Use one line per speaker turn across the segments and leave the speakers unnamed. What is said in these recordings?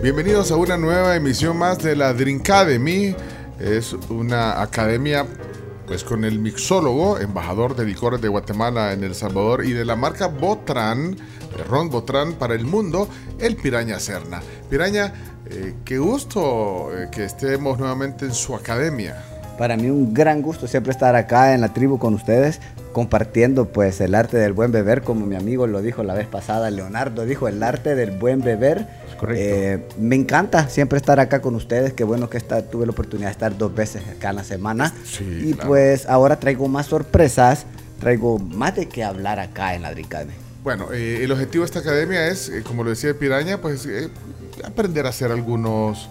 Bienvenidos a una nueva emisión más de la Drinkademy. Es una academia pues con el mixólogo, embajador de licores de Guatemala en El Salvador y de la marca Botran, de Ron Botran para el mundo, el Piraña Serna. Piraña, eh, qué gusto eh, que estemos nuevamente en su academia.
Para mí un gran gusto siempre estar acá en la tribu con ustedes, compartiendo pues el arte del buen beber, como mi amigo lo dijo la vez pasada, Leonardo dijo el arte del buen beber.
correcto.
Eh, me encanta siempre estar acá con ustedes, qué bueno que está, tuve la oportunidad de estar dos veces acá en la semana.
Sí,
y
claro.
pues ahora traigo más sorpresas, traigo más de qué hablar acá en la Drinkademy.
Bueno, eh, el objetivo de esta academia es, eh, como lo decía Piraña, pues eh, aprender a hacer algunos,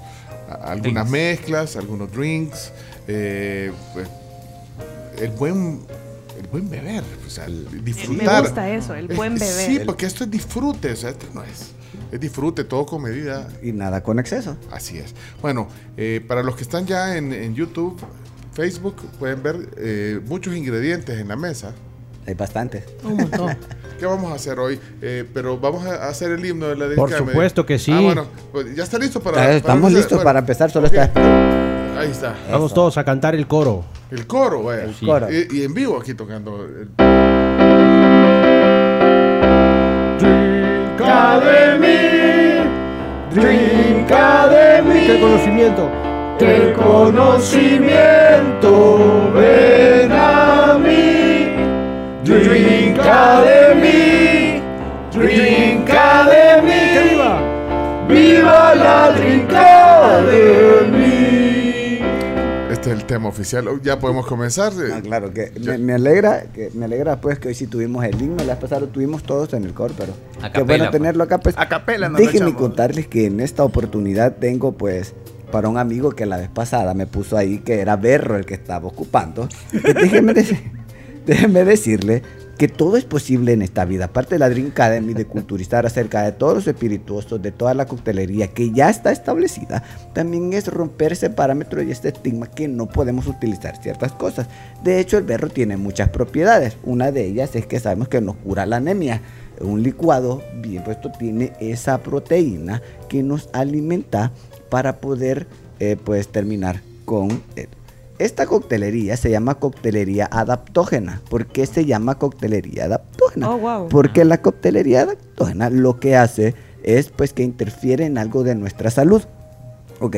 a- algunas
Drinks.
mezclas, algunos drinks, eh, pues, el buen, el buen beber, o sea, el
Me
disfrutar.
gusta eso, el buen beber.
Sí, porque esto es disfrute, o sea, esto no es, es disfrute, todo con medida.
Y nada con exceso.
Así es. Bueno, eh, para los que están ya en, en YouTube, Facebook, pueden ver eh, muchos ingredientes en la mesa.
Hay bastantes.
Un montón.
¿Qué vamos a hacer hoy? Eh, pero vamos a hacer el himno de la
Por supuesto que sí.
Ah, bueno, pues ya está listo para. Para
Estamos listos
Bueno,
para empezar, solo
ok.
está
Ahí está.
Vamos todos a cantar el coro.
El coro, vaya.
El
Sí.
coro.
Y, y en vivo aquí tocando. el-
Drinka de mí, drinka de mí. Que el conocimiento, que el conocimiento ven a mí. Drinka de mí, drinka de mí. Que viva, viva la drinka de mí.
Este es el tema oficial. Oh, Ya podemos comenzar. eh,
Ah, claro, que me, me alegra, que me alegra pues que hoy sí tuvimos el himno, la vez pasada lo tuvimos todos en el coro, pero
A
qué bueno
pues.
tenerlo acá pues.
A capela nos lo
Déjenme contarles que en esta oportunidad tengo pues para un amigo que la vez pasada me puso ahí que era Berro el que estaba ocupando. Pues, déjenme decirle que todo es posible en esta vida. Aparte de la Dream Academy de culturizar acerca de todos los espirituosos, de toda la coctelería que ya está establecida, también es romper ese parámetro y este estigma que no podemos utilizar ciertas cosas. De hecho, el berro tiene muchas propiedades. Una de ellas es que sabemos que nos cura la anemia. Un licuado bien puesto tiene esa proteína que nos alimenta para poder eh, pues terminar con él. Esta coctelería se llama coctelería adaptógena. ¿Por qué se llama coctelería adaptógena?
Oh, wow.
Porque la coctelería adaptógena lo que hace es pues que interfiere en algo de nuestra salud. Ok,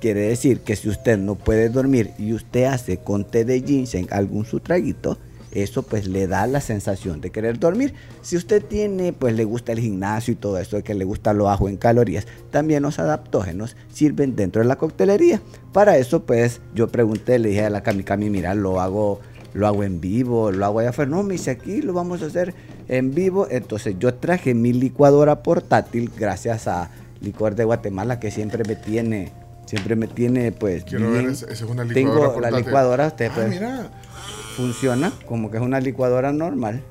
quiere decir que si usted no puede dormir y usted hace con té de ginseng algún su traguito, eso pues le da la sensación de querer dormir. Si usted tiene, pues le gusta el gimnasio y todo eso, que le gusta lo bajo en calorías, también los adaptógenos sirven dentro de la coctelería. Para eso pues yo pregunté, le dije a la Cami, mira, lo hago, lo hago en vivo, lo hago allá afuera. No, me dice aquí, lo vamos a hacer en vivo. Entonces yo traje mi licuadora portátil gracias a Licor de Guatemala que siempre me tiene, siempre me tiene pues
Quiero
bien.
ver, esa es una licuadora.
Tengo la licuadora, usted
Ah,
puede-
mira,
funciona como que es una licuadora normal.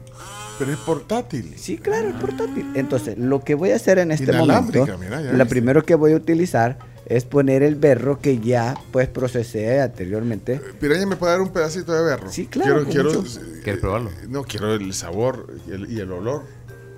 pero es portátil.
Sí, claro, es portátil. Entonces, lo que voy a hacer en este momento,
mira, ya
lo
viste.
primero que voy a utilizar es poner el berro que ya pues procesé anteriormente.
Piraña, ¿me puede dar un pedacito de berro?
Sí, claro,
Quiero, quiero, eh,
¿Quieres probarlo?
No, quiero el sabor y el, y el olor.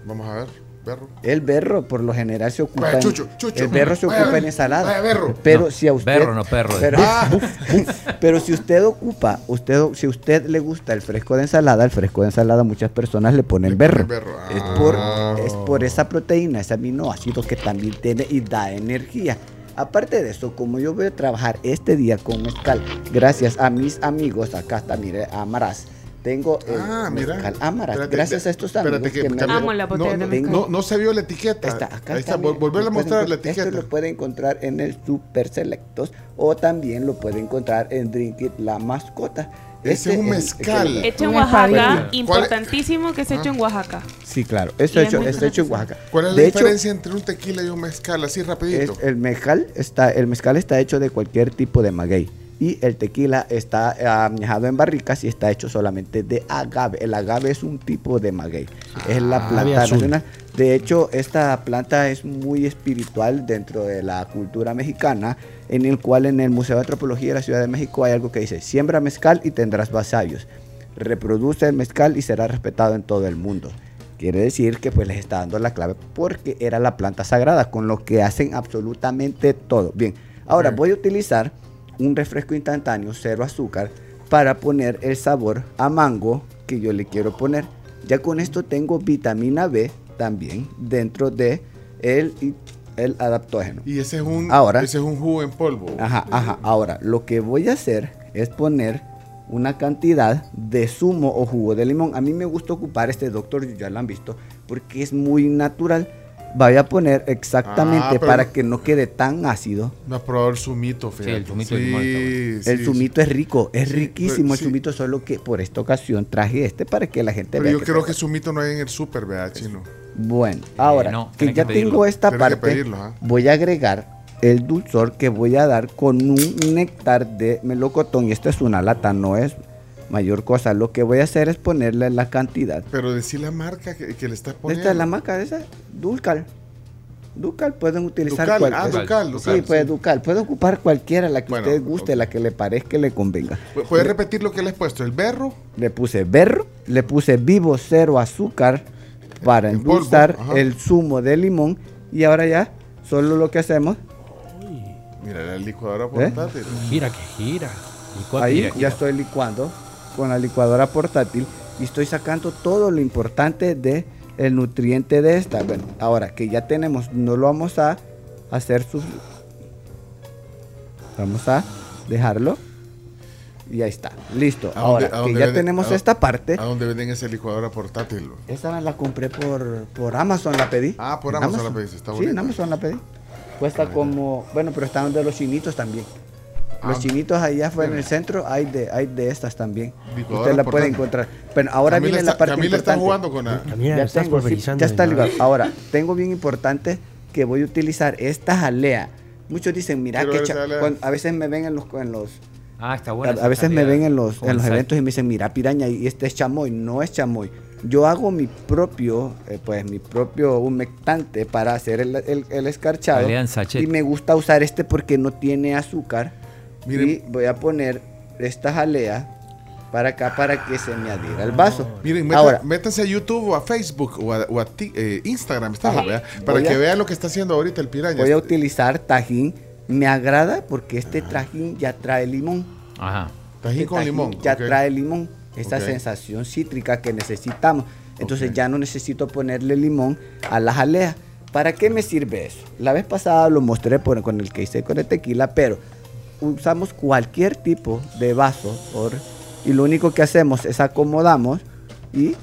Vamos a ver, berro.
El berro por lo general se ocupa
Vaya,
en,
Chucho, Chucho.
el berro se
Vaya,
ocupa en ensalada.
Vaya, berro.
Pero
No,
si a usted
berro, no perro.
Pero,
Ah.
pero si usted ocupa, usted si usted le gusta el fresco de ensalada, el fresco de ensalada muchas personas le ponen
Le
berro.
ponen berro.
Es
Ah.
por es por esa proteína, ese aminoácido que también tiene y da energía. Aparte de eso, como yo voy a trabajar este día con mezcal, gracias a mis amigos, acá está, mire, Amaraz. Tengo el
Ah, mira.
mezcal Amaraz,
Espérate,
gracias a estos
espérate
amigos
que
que me
cambia-
Amo la botella
no,
de
mezcal.
no, no se vio la etiqueta.
Está acá
Ahí está, volverle a mostrar la etiqueta.
Esto lo puede encontrar en el Super Selectos o también lo puede encontrar en Drink It La Mascota.
Ese es un mezcal.
el-
Hecho en Oaxaca, importantísimo que se hecho en Oaxaca.
sí, claro. Esto hecho,
es
hecho en. Oaxaca.
¿Cuál es la
De hecho,
diferencia entre un tequila y un mezcal? Así rapidito.
es- el mezcal está, el mezcal está hecho de cualquier tipo de maguey. Y el tequila está añejado en barricas y está hecho solamente de agave. El agave es un tipo de maguey. es la
Ah,
planta nacional. De hecho, esta planta es muy espiritual dentro de la cultura mexicana, en el cual en el Museo de Antropología de la Ciudad de México hay algo que dice, siembra mezcal y tendrás vasallos. Reproduce el mezcal y será respetado en todo el mundo. Quiere decir que pues les está dando la clave porque era la planta sagrada con lo que hacen absolutamente todo. Bien, ahora voy a utilizar un refresco instantáneo, cero azúcar, para poner el sabor a mango que yo le quiero poner. Ya con esto tengo vitamina B también dentro de el, el adaptógeno.
Y ese es un,
Ahora-
ese es un jugo en polvo.
Ajá, ajá. Ahora, lo que voy a hacer es poner una cantidad de zumo o jugo de limón. A mí me gusta ocupar este doctor, ya lo han visto, porque es muy natural. Voy a poner exactamente
Ah,
para que no quede tan ácido.
No has probado el zumito, fíjate.
el limón está bueno.
sí,
el
sí.
zumito es rico, es
Sí,
riquísimo
pero
el
sí.
zumito, solo que por esta ocasión traje este para que la gente
Pero
vea.
yo
que
creo que zumito no hay en el súper, vea, chino.
Bueno, ahora
no,
que ya
que
tengo esta parte,
pedirlo,
voy a agregar el dulzor que voy a dar con un néctar de melocotón. Y esta es una lata, no es mayor cosa. Lo que voy a hacer es ponerle la cantidad.
Pero decir la marca que, que le estás poniendo.
Esta es la marca de esa, Dulcal. Ducal pueden utilizar
Ducal,
cualquiera.
ah, Ducal,
Sí,
Ducal,
pues
sí.
Ducal. Puede ocupar cualquiera, la que
Bueno,
usted guste, la que le parezca le convenga.
¿Pu- ¿Puedes repetir lo que le has puesto? ¿El berro?
Le puse berro, le puse vivo cero azúcar para
polvo,
endulzar el zumo de limón. Y ahora ya, solo lo que hacemos,
Mira, la licuadora
¿Eh?
portátil.
Gira que gira.
Ahí
gira,
ya
gira.
estoy licuando con la licuadora portátil y estoy sacando todo lo importante de el nutriente de esta. Bueno, ahora que ya tenemos, no lo vamos a hacer su... Vamos a dejarlo. Y ahí está, listo.
¿A
Ahora
dónde-
que ya tenemos
a-
esta parte,
¿A dónde venden esa licuadora portátil?
me la compré por, por Amazon, la pedí.
Ah, por Amazon la pediste, está
Sí,
bonita.
en Amazon la pedí. Cuesta como, bueno, pero están de los chinitos también. Los
Ah,
chinitos allá fue en el centro, hay de, hay de estas también. Usted la puede encontrar. Pero ahora
Camila
viene
está,
la parte
Camila está
importante.
jugando con la...
Camila,
Ya
estás
tengo, sí, ya está ligado. Ahora, tengo bien importante que voy a utilizar esta jalea. Muchos dicen, mira, cuando- a veces me ven en los, en los
Ah, está
a,
bueno.
a veces me ven en los, en los eventos y me dicen, mira, piraña, y este es chamoy. No es chamoy. Yo hago mi propio, eh, pues mi propio humectante para hacer el, el- el escarchado. Y me gusta usar este porque no tiene azúcar.
Miren.
Y voy a poner esta jalea para acá para que se me adhiera el vaso.
Miren, meta-
Ahora,
métanse a YouTube o a Facebook o a, o a ti- eh, Instagram. Para
a-
que vean lo que está haciendo ahorita el piraña.
voy a utilizar tajín. Me agrada porque este tajín ya trae limón.
Ajá.
Tajín
Este
con limón.
Ya trae limón, esa
Ok.
sensación cítrica que necesitamos. Entonces ya no necesito ponerle limón a la jalea. ¿Para qué me sirve eso? La vez pasada lo mostré por- con el que hice con el tequila, pero usamos cualquier tipo de vaso y lo único que hacemos es acomodamos y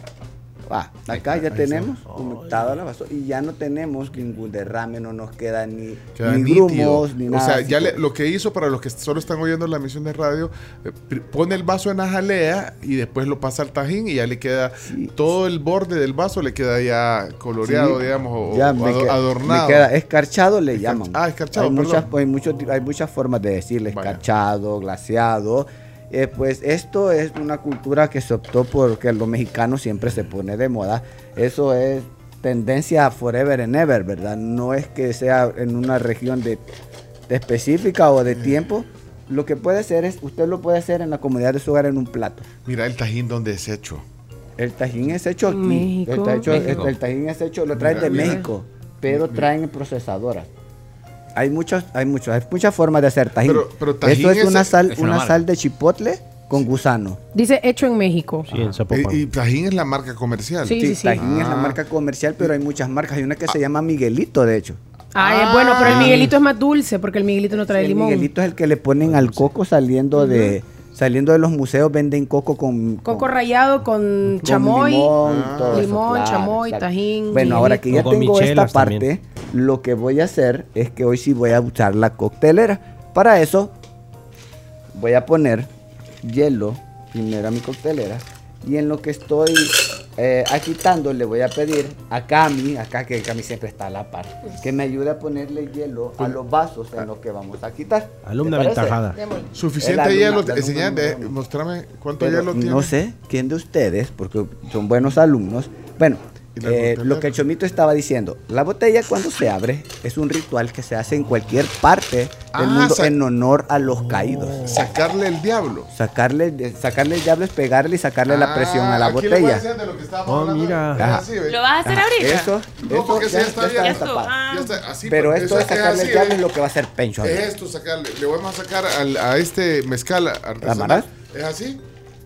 ah, acá ya tenemos humectado la vaso y ya no tenemos ningún derrame, no nos queda ni,
Queda
ni grumos, ni
o
nada.
sea,
así
ya le- lo que hizo para los que solo están oyendo la emisión de radio, eh, pone el vaso en la jalea y después lo pasa al tajín y ya le queda
Sí.
todo el borde del vaso le queda ya coloreado,
Sí,
digamos, o,
ya
o adornado.
Me queda escarchado, le llaman.
ah, escarchado,
Hay muchas, hay, muchos ti- hay muchas formas de decirle,
Vaya.
escarchado, glaseado. Eh, pues esto es una cultura que se optó porque los mexicanos siempre se pone de moda. Eso es tendencia forever and ever, ¿verdad? No es que sea en una región de, de específica o de tiempo. Lo que puede ser es, usted lo puede hacer en la comodidad de su hogar en un plato.
Mira el tajín donde es hecho.
El tajín es hecho aquí.
México.
El,
México.
el- el tajín es hecho, lo traen
Mira,
de
mira.
México, pero
Mira.
traen procesadoras. Hay muchos, hay muchos, hay muchas formas de hacer tajín.
Pero- pero tajín
Eso es,
es-
una sal,
es una
sal de chipotle con gusano.
Dice hecho en México.
Sí, en Zapopan.
Y, y tajín es la marca comercial.
Sí, sí, sí.
tajín es la
Ah.
marca comercial, pero hay muchas marcas. Hay una que se llama Miguelito, de hecho.
Ah, es bueno, pero el Miguelito es más dulce porque el Miguelito no trae
el
limón.
Miguelito es el que le ponen al coco saliendo de saliendo de los museos venden coco con
Coco
con-
rayado con
con
chamoy.
limón,
Ah.
Limón,
claro,
chamoy,
exacto.
tajín,
Bueno, ahora que ya tengo esta parte,
también.
Lo que voy a hacer es que hoy sí voy a usar la coctelera. Para eso voy a poner hielo primero a mi coctelera y en lo que estoy eh, agitando le voy a pedir a Cami, acá que Cami siempre está a la par, que me ayude a ponerle hielo a los vasos en lo que vamos a quitar.
Alumna
¿Te parece?
aventajada.
Suficiente
El
hielo. de-
número uno.
mostrame cuánto
Pero
hielo tiene.
no sé quién de ustedes, porque son buenos alumnos. Bueno,
¿Y la
Eh, lo que el chomito estaba diciendo, la botella cuando se abre es un ritual que se hace en cualquier parte del
Ah,
mundo en honor a los caídos.
Sacarle el diablo.
Sacarle, sacarle el diablo es pegarle y sacarle la presión a la
Ah, aquí
botella.
lo que
Oh,
hablando.
mira.
¿Lo vas a hacer ahorita?
Eso,
No,
eso ya,
está
ya
ah.
Ya está, así,
Pero esto de
es
sacarle
así,
el diablo es lo que va a hacer Pencho.
Es esto, sacarle. Le vamos a sacar al- a este mezcal artesanal. ¿Es así?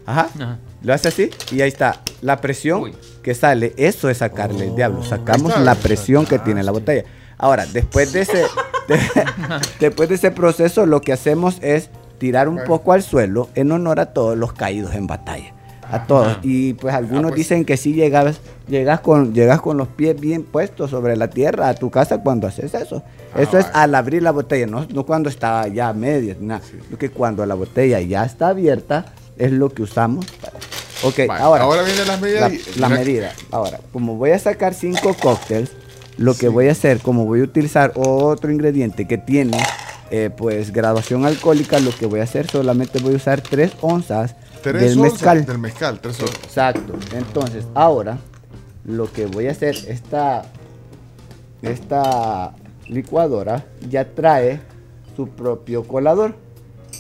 Ajá.
Ajá.
Lo hace así y ahí está. La presión
Uy.
que sale, eso es sacarle el diablo. Sacamos
está.
la presión que tiene la botella. Ahora, después de ese, de- después de ese proceso, lo que hacemos es tirar un poco al suelo en honor a todos los caídos en batalla. A todos. Y pues algunos
pues.
dicen que sí llegas, llegas con, llegas con los pies bien puestos sobre la tierra a tu casa cuando haces eso.
Ah,
eso es
vale.
al abrir la botella, no, no cuando está ya a medias, nada. Lo que cuando la botella ya está abierta es lo que usamos. para- Ok,
Vale,
ahora,
ahora vienen las medidas.
la,
y-
la
mira-
medida. Ahora, como voy a sacar cinco cócteles, lo que voy a hacer, como voy a utilizar otro ingrediente que tiene eh, pues graduación alcohólica, lo que voy a hacer solamente voy a usar tres onzas
Tres
del
onzas
mezcal.
Del mezcal, tres onzas.
Exacto. Entonces, ahora lo que voy a hacer, esta, esta licuadora ya trae su propio colador.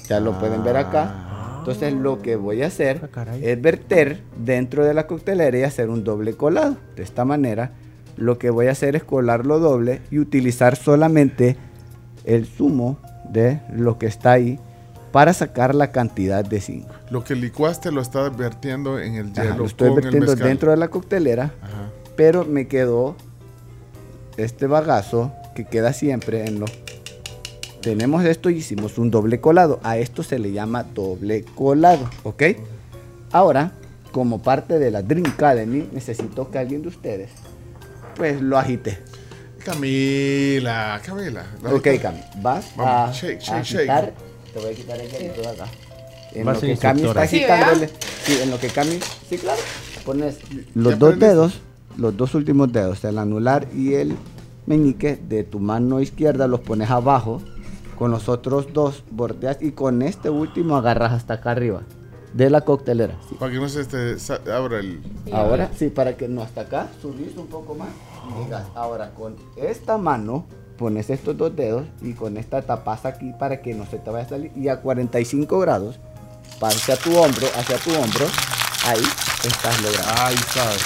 Ya lo pueden ver acá. Entonces, lo que voy a hacer
Ah,
es verter dentro de la coctelera y hacer un doble colado. De esta manera, lo que voy a hacer es colarlo doble y utilizar solamente el zumo de lo que está ahí para sacar la cantidad de zinc.
Lo que licuaste lo estás vertiendo en el
Ajá,
hielo.
lo estoy
con
vertiendo dentro de la coctelera,
Ajá.
pero me quedó este bagazo que queda siempre en los... Tenemos esto y hicimos un doble colado. A esto se le llama doble colado, ¿ok? Ahora, como parte de la Dream Academy, necesito que alguien de ustedes, pues lo agite.
Camila, Camila. la
Ok,
agita.
Cami, vas
Vamos,
a,
shake,
a
shake, shake.
agitar. Te voy a quitar el hielito de acá. En lo que Cami está.
Sí,
agitándole. Sí, en lo que Cami. Sí, claro. Pones los
¿Ya
dos
aprendiste?
dedos, los dos últimos dedos, el anular y el meñique de tu mano izquierda, los pones abajo. Con los otros dos bordeas y con este último agarras hasta acá arriba de la coctelera. sí.
Para que no se este, sa- abra el.
Ahora, sí, para que no hasta acá, subís un poco más. y digas, ahora con esta mano pones estos dos dedos y con esta tapas aquí para que no se te vaya a salir. Y a 45 grados, hacia tu hombro, hacia tu hombro, ahí estás logrando.
Ahí sabes.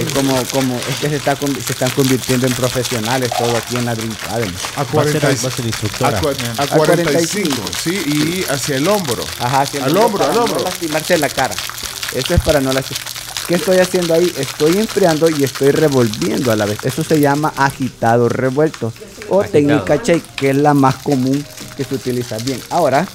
Es como, como, es que se, está, se están convirtiendo en profesionales todo aquí en la Dream Academy.
A
Va a ser,
40
va a ser instructora.
a, cua- a
A
45,
45.
sí, y hacia el hombro.
Ajá, hacia el
Al hombro, al hombro.
No lastimarse la cara. Eso es para no lastimar. ¿Qué estoy haciendo ahí? Estoy enfriando y estoy revolviendo a la vez. Eso se llama agitado revuelto o
Agitado.
técnica shake, que es la más común que se utiliza. Bien, ahora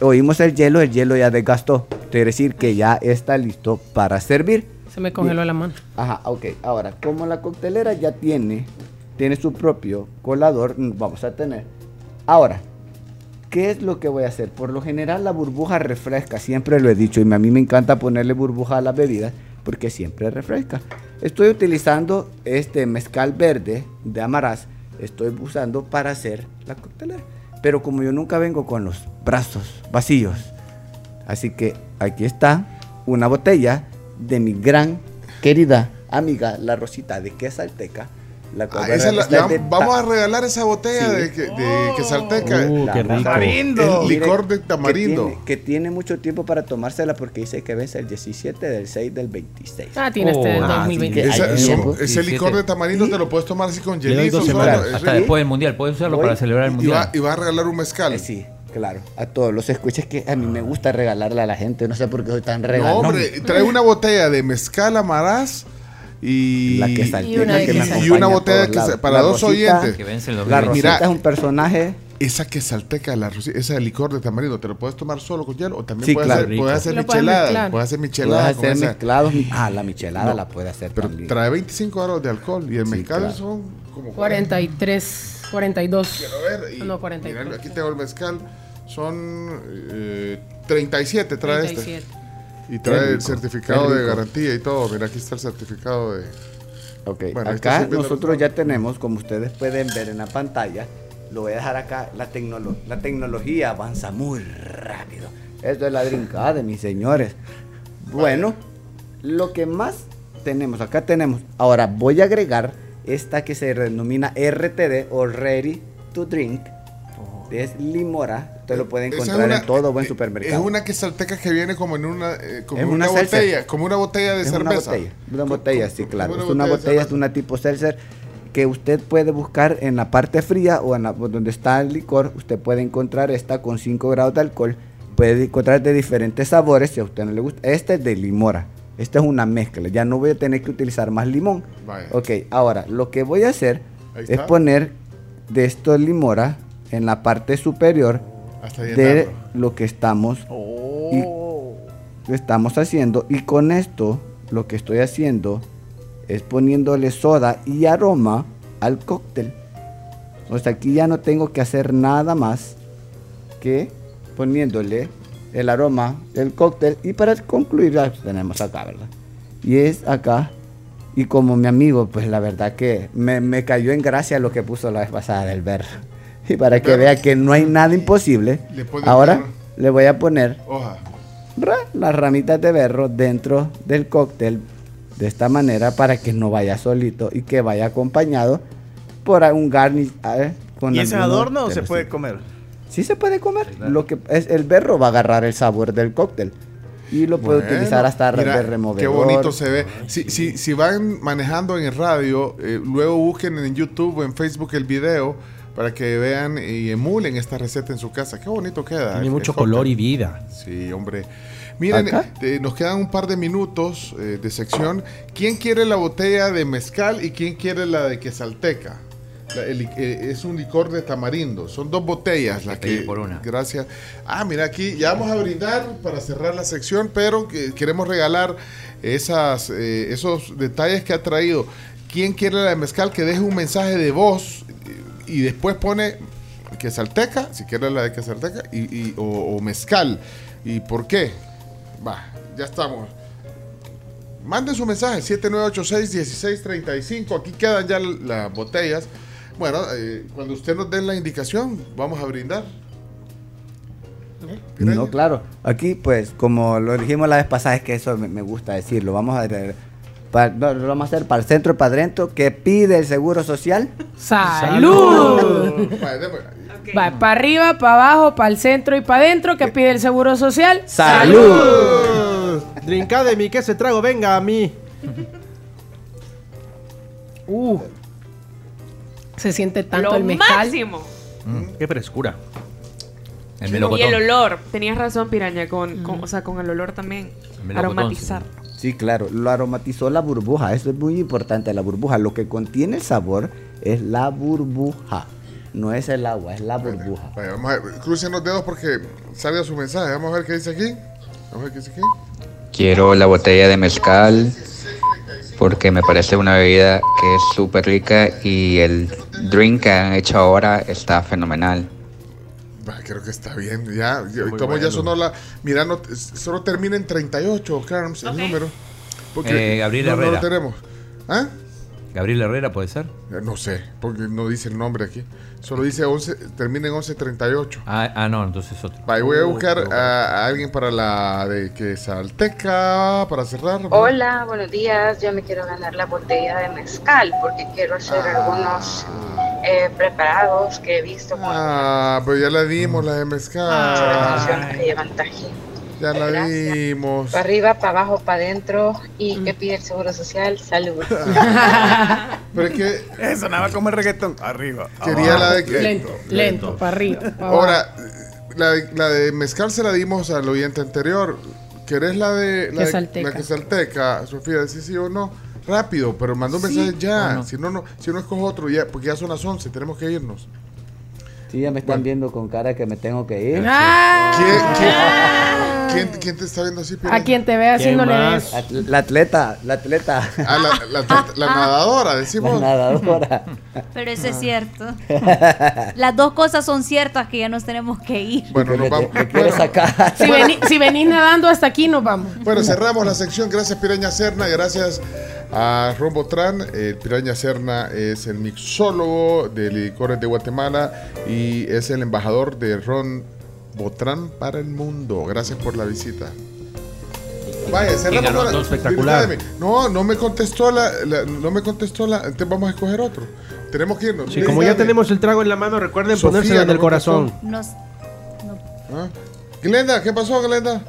oímos el hielo, el hielo ya desgastó. Quiere decir que ya está listo para servir.
Se me congeló la mano.
Ajá, ok. Ahora, como la coctelera ya tiene, tiene su propio colador, vamos a tener. Ahora, ¿qué es lo que voy a hacer? Por lo general la burbuja refresca, siempre lo he dicho, y a mí me encanta ponerle burbuja a las bebidas porque siempre refresca. Estoy utilizando este mezcal verde de Amarás, estoy usando para hacer la coctelera. Pero como yo nunca vengo con los brazos vacíos, Así que aquí está una botella de mi gran querida amiga, la Rosita de Quesalteca. La
Ah, esa la- vamos a regalar esa botella
Sí.
de, que, de quesalteca.
Uh, qué rico.
El
Mire,
licor de
que
tamarindo.
tiene- Que tiene, mucho tiempo para tomársela porque dice que vence el 17 del 6 del 26.
Ah, tiene este del
Oh, ah,
2020.
sí,
Esa-
Ay,
son-
tiempo.
ese licor de tamarindo te lo puedes tomar así con hielito.
Hasta después del mundial. Puedes usarlo
Voy.
para celebrar el
y,
mundial.
va, y va a regalar un mezcal.
Eh, sí, claro. A todos los escuches que a mí me gusta regalarle a la gente. No sé por qué soy tan
No,
regalón.
hombre, trae una botella de mezcal amarás y,
La quesalteca
Y una de
que
quesalteca.
y una botella que se- para
La
dos
Rosita-
oyentes.
Que
La
2020.
Rosita
Mira.
es un personaje
Esa quesalteca, la rosi- ese licor de tamarindo, te lo puedes tomar solo con hielo o también
Sí,
puedes,
claro.
hacer, puedes hacer
puedes
michelada. Puedes hacer
Puedes
michelada con
hacer
esa.
mezclados. Ah, la michelada
No,
la puede hacer
Pero
también.
trae 25 grados de alcohol y el
Sí,
mezcal
claro.
son como
43, 42.
Quiero ver. Y,
No, 44.
mira, aquí tengo el mezcal. Son eh, 37 trae este.
37.
Y trae el certificado de garantía y todo. Mira, aquí está el certificado de...
Ok,
Bueno,
acá nosotros ya tenemos, como ustedes pueden ver en la pantalla, lo voy a dejar acá, la, tecnolo- la tecnología avanza muy rápido. Esto es la drincada de mis señores. Bueno, lo que más tenemos, acá tenemos. Ahora voy a agregar esta que se denomina RTD o Ready to Drink. Es limora. Usted lo puede encontrar
una-
en todo buen supermercado.
Es una quesalteca que viene como en una, eh, como una, botella, como una botella de
es una
cerveza.
botella, una botella, sí, claro.
una
es una
botella de
botella, es
cerveza.
una tipo seltzer que usted puede buscar en la parte fría o en la, donde está el licor. Usted puede encontrar esta con 5 grados de alcohol. Puede encontrar de diferentes sabores si a usted no le gusta. Este es de limora. Esta es una mezcla. Ya no voy a tener que utilizar más limón.
Vaya.
Ok, ahora lo que voy a hacer es poner de esto limora en la parte superior
Hasta
de lo que estamos
Oh.
lo estamos haciendo y con esto lo que estoy haciendo es poniéndole soda y aroma al cóctel. O sea, aquí ya no tengo que hacer nada más que poniéndole el aroma del cóctel y para concluir ya tenemos acá, ¿verdad? Y es acá y como mi amigo, pues la verdad que me, me cayó en gracia lo que puso la vez pasada del berro. Y para que vea que no hay nada imposible, ahora
berro.
le voy a poner
Hoja.
las ramitas de berro dentro del cóctel de esta manera para que no vaya solito y que vaya acompañado por un garnish. eh, con
¿Y ese adorno
de
se puede comer?
Sí se puede comer. Lo que es el berro va a agarrar el sabor del cóctel y lo puede
Bueno,
utilizar hasta
mira,
de removedor.
Qué bonito se ve. Si, si, si van manejando en el radio, eh, luego busquen en YouTube o en Facebook el video para que vean y emulen esta receta en su casa. Qué bonito queda.
Tiene mucho color y vida.
Sí, hombre. Miren, eh, nos quedan un par de minutos eh, de sección. ¿Quién quiere la botella de mezcal y quién quiere la de quesalteca? La- el li- eh, es un licor de tamarindo. Son dos botellas las que.
por una.
Gracias. Ah, mira aquí, ya vamos a brindar para cerrar la sección, pero que- queremos regalar esas, eh, esos detalles que ha traído. ¿Quién quiere la de mezcal? Que deje un mensaje de voz y después pone quesalteca, si quiere la de quesalteca, y, y- o, o mezcal. ¿Y por qué? Va, ya estamos. Manden su mensaje, 7986-1635. Aquí quedan ya las botellas. Bueno, eh, cuando usted nos dé la indicación, vamos a brindar. Piraña.
No, claro. Aquí, pues, como lo dijimos la vez pasada, es que eso me, me gusta decirlo. Vamos a, no, lo vamos a hacer para el centro y para adentro que pide el seguro social.
¡Salud!
Démosle.
Va para arriba, para abajo, para el centro y para adentro que pide el seguro social.
¡Salud!
Drinkademy, que ese trago venga a mí.
Uh. Se siente tanto
Lo
el mezcal.
máximo.
Mm, qué frescura.
El
Y el olor. Tenías razón, piraña, con, con- o sea, con el olor también.
El
Aromatizar.
Sí, claro, lo aromatizó la burbuja, eso es muy importante, la burbuja. Lo que contiene el sabor es la burbuja, no es el agua, es la burbuja.
Vaya, vamos a ver, crucen los dedos porque salga su mensaje. Vamos a ver qué dice aquí. Vamos a ver qué dice aquí.
Quiero la botella de mezcal porque me parece una bebida que es súper rica y el drink que han hecho ahora está fenomenal.
Va, creo que está bien. Ya, como ya sonó la. Mira, no, solo termina en 38, Carms, el número.
Eh, Gabriel
no, no lo
Herrera.
tenemos. ¿Ah?
Gabriel Herrera puede ser.
Eh, No sé, porque no dice el nombre aquí. Solo dice 11, termina en 1138.
Ah, ah, no, entonces otro.
Voy a buscar a, a alguien para la de que Salteca, para cerrar.
Hola, buenos días. Yo me quiero ganar la botella de mezcal porque quiero hacer algunos eh, preparados que he visto
Ah, pero ya la dimos, la de mezcal.
opciones que llevan tajín.
Ya la
Gracias.
dimos.
Para arriba, para abajo, para adentro y que pide el seguro social. Salud.
Pero es que
Eh, sonaba como el reggaetón. Arriba.
quería la de que.
Lento, lento, para arriba. pa' abajo.
Ahora, la de, la de mezcal se la dimos al oyente anterior. ¿Querés la de la, de, la quesalteca, Sofía? Sí, sí o no. Rápido, pero mandó un mensaje ya. Si no, no, si no escojo otro, ya, porque ya son las 11, tenemos que irnos.
Sí, ya me están viendo con cara que me tengo que ir.
Ah,
¿Quién, quién, quién- quién te está viendo así,
a quien te vea
¿Quién
haciéndole
más?
eso.
At- La atleta, la atleta,
Ah, la, la- la nadadora,
la
decimos.
nadadora.
Pero eso es cierto. Las dos cosas son ciertas que ya nos tenemos que ir.
Bueno, nos vamos. Bueno,
sacar.
Si, vení- si venís nadando hasta aquí, nos vamos.
Bueno, cerramos la sección. Gracias, Piraña Serna. Gracias a Rombotran. El Piraña Serna es el mixólogo de licores de Guatemala y es el embajador de Ron Botran para el mundo. Gracias por la visita. Vaya,
¿Quién
cerramos
No, espectacular.
No, no me contestó la, la- no me contestó la, entonces vamos a escoger otro. Tenemos que irnos.
Sí, como ya tenemos el trago en la mano, recuerden
Sofía,
ponérselo en
no
el corazón.
Nos-
¿Ah? Glenda, ¿qué pasó, Glenda?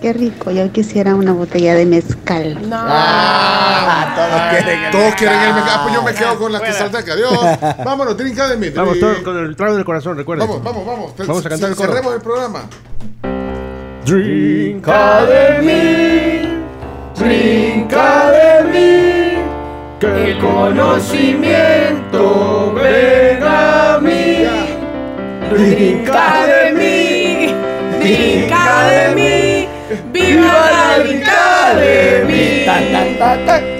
Qué rico, yo quisiera una botella de mezcal.
Ah,
todos quieren
Todos quieren el mezcal. Ah, pues yo me quedo con la que salteca. Adiós. Vámonos, Drink Academy.
Vamos todos con el trago del corazón, recuerden.
Vamos, vamos, vamos.
Vamos a cantar el coro.
Cerremos el programa.
Drink
Academy, Drink Academy, que el conocimiento venga a mí. Drink Academy, Drink Academy, viva la Drink Academy.
Ta, ta, ta, ta.